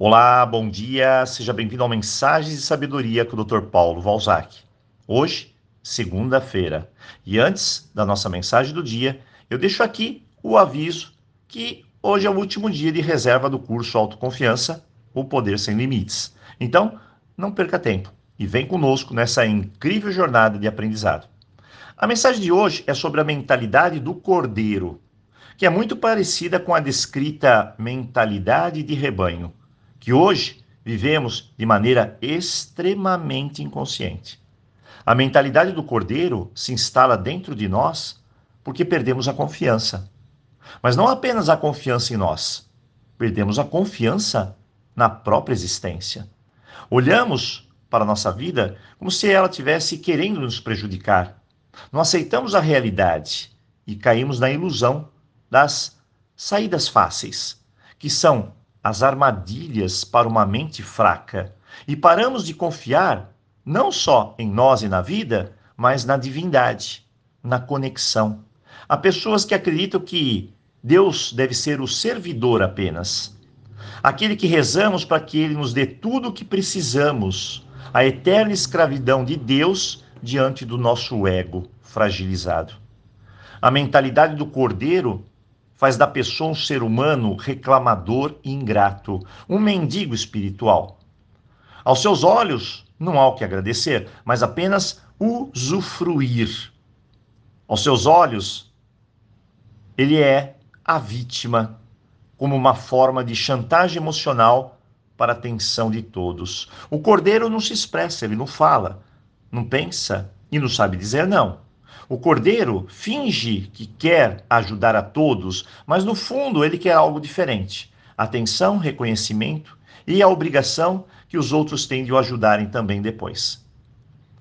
Olá, bom dia, seja bem-vindo ao Mensagens de Sabedoria com o Dr. Paulo Valzac. Hoje, segunda-feira, e antes da nossa mensagem do dia, eu deixo aqui o aviso que hoje é o último dia de reserva do curso Autoconfiança, o Poder Sem Limites. Então, não perca tempo e vem conosco nessa incrível jornada de aprendizado. A mensagem de hoje é sobre a mentalidade do cordeiro, que é muito parecida com a descrita mentalidade de rebanho, que hoje vivemos de maneira extremamente inconsciente. A mentalidade do cordeiro se instala dentro de nós porque perdemos a confiança. Mas não apenas a confiança em nós, perdemos a confiança na própria existência. Olhamos para a nossa vida como se ela tivesse querendo nos prejudicar não aceitamos a realidade e caímos na ilusão das saídas fáceis, que são as armadilhas para uma mente fraca, e paramos de confiar não só em nós e na vida, mas na divindade, na conexão. Há pessoas que acreditam que Deus deve ser o servidor apenas, aquele que rezamos para que ele nos dê tudo o que precisamos. A eterna escravidão de Deus diante do nosso ego fragilizado. A mentalidade do cordeiro faz da pessoa um ser humano reclamador e ingrato, um mendigo espiritual. Aos seus olhos, não há o que agradecer, mas apenas usufruir. Aos seus olhos, ele é a vítima, como uma forma de chantagem emocional para a atenção de todos. O cordeiro não se expressa, ele não fala, não pensa e não sabe dizer não. O cordeiro finge que quer ajudar a todos, mas no fundo ele quer algo diferente: atenção, reconhecimento e a obrigação que os outros têm de o ajudarem também depois.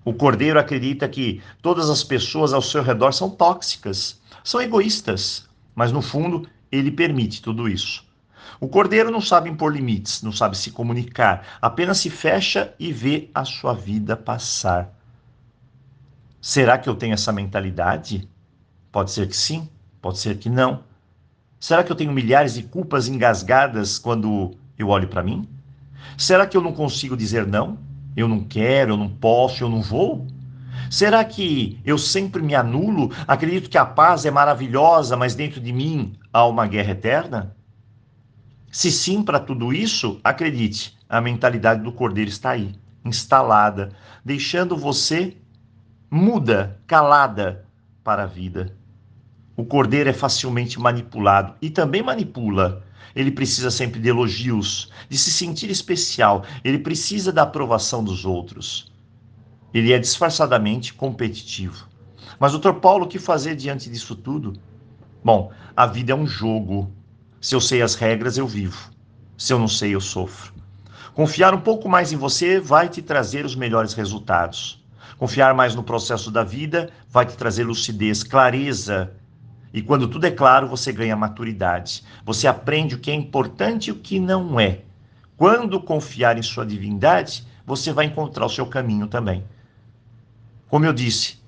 O cordeiro acredita que todas as pessoas ao seu redor são tóxicas, são egoístas, mas no fundo ele permite tudo isso. O cordeiro não sabe impor limites, não sabe se comunicar, apenas se fecha e vê a sua vida passar. Será que eu tenho essa mentalidade? Pode ser que sim, pode ser que não. Será que eu tenho milhares de culpas engasgadas quando eu olho para mim? Será que eu não consigo dizer não? Eu não quero, eu não posso, eu não vou? Será que eu sempre me anulo? Acredito que a paz é maravilhosa, mas dentro de mim há uma guerra eterna? Se sim para tudo isso, acredite, a mentalidade do cordeiro está aí, instalada, deixando você muda, calada para a vida. O cordeiro é facilmente manipulado e também manipula. Ele precisa sempre de elogios, de se sentir especial, ele precisa da aprovação dos outros. Ele é disfarçadamente competitivo. Mas, doutor Paulo, o que fazer diante disso tudo? Bom, a vida é um jogo. Se eu sei as regras, eu vivo. Se eu não sei, eu sofro. Confiar um pouco mais em você vai te trazer os melhores resultados. Confiar mais no processo da vida vai te trazer lucidez, clareza. E quando tudo é claro, você ganha maturidade. Você aprende o que é importante e o que não é. Quando confiar em sua divindade, você vai encontrar o seu caminho também. Como eu disse,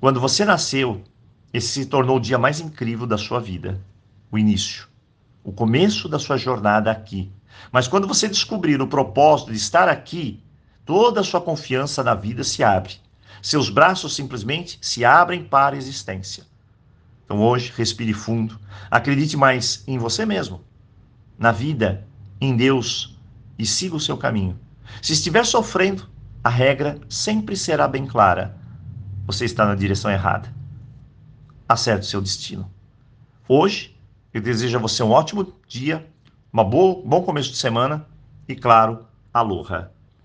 quando você nasceu, esse se tornou o dia mais incrível da sua vida, o início, o começo da sua jornada aqui. Mas quando você descobrir o propósito de estar aqui, Toda a sua confiança na vida se abre. Seus braços simplesmente se abrem para a existência. Então hoje, respire fundo. Acredite mais em você mesmo, na vida, em Deus e siga o seu caminho. Se estiver sofrendo, a regra sempre será bem clara. Você está na direção errada. Acerte o seu destino. Hoje, eu desejo a você um ótimo dia, um bom começo de semana e, claro, aloha.